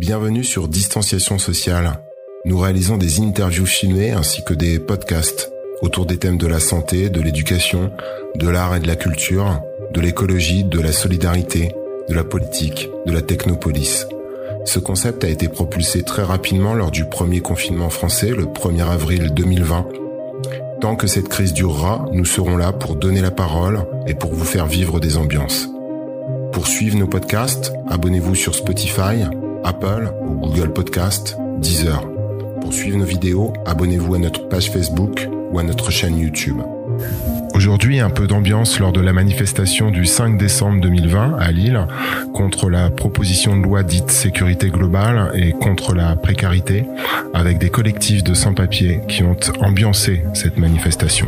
Bienvenue sur Distanciation sociale. Nous réalisons des interviews filmées ainsi que des podcasts autour des thèmes de la santé, de l'éducation, de l'art et de la culture, de l'écologie, de la solidarité, de la politique, de la technopolis. Ce concept a été propulsé très rapidement lors du premier confinement français le 1er avril 2020. Tant que cette crise durera, nous serons là pour donner la parole et pour vous faire vivre des ambiances. Pour suivre nos podcasts, abonnez-vous sur Spotify, Apple ou Google Podcast, Deezer. Pour suivre nos vidéos, abonnez-vous à notre page Facebook ou à notre chaîne YouTube. Aujourd'hui, un peu d'ambiance lors de la manifestation du 5 décembre 2020 à Lille contre la proposition de loi dite sécurité globale et contre la précarité avec des collectifs de sans-papiers qui ont ambiancé cette manifestation.